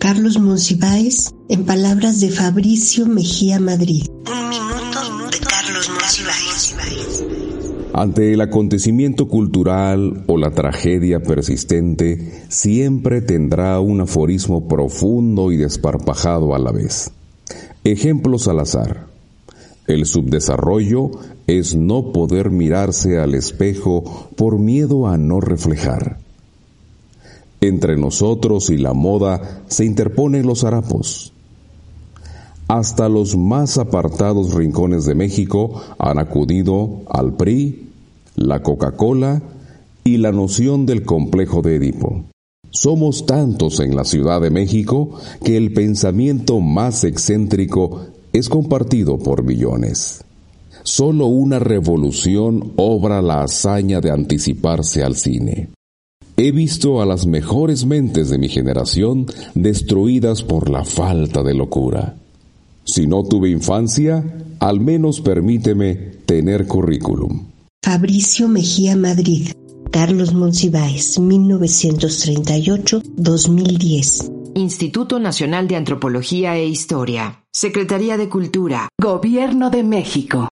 Carlos Monsiváis, en palabras de Fabricio Mejía Madrid. Un minuto de Carlos Monsiváis. Ante el acontecimiento cultural o la tragedia persistente, siempre tendrá un aforismo profundo y desparpajado a la vez. Ejemplos al azar. El subdesarrollo es no poder mirarse al espejo por miedo a no reflejar. Entre nosotros y la moda se interponen los harapos. Hasta los más apartados rincones de México han acudido al PRI, la Coca-Cola y la noción del complejo de Edipo. Somos tantos en la Ciudad de México que el pensamiento más excéntrico es compartido por millones. Solo una revolución obra la hazaña de anticiparse al cine. He visto a las mejores mentes de mi generación destruidas por la falta de locura. Si no tuve infancia, al menos permíteme tener currículum. Fabricio Mejía Madrid, Carlos Monsiváis, 1938-2010. Instituto Nacional de Antropología e Historia, Secretaría de Cultura, Gobierno de México.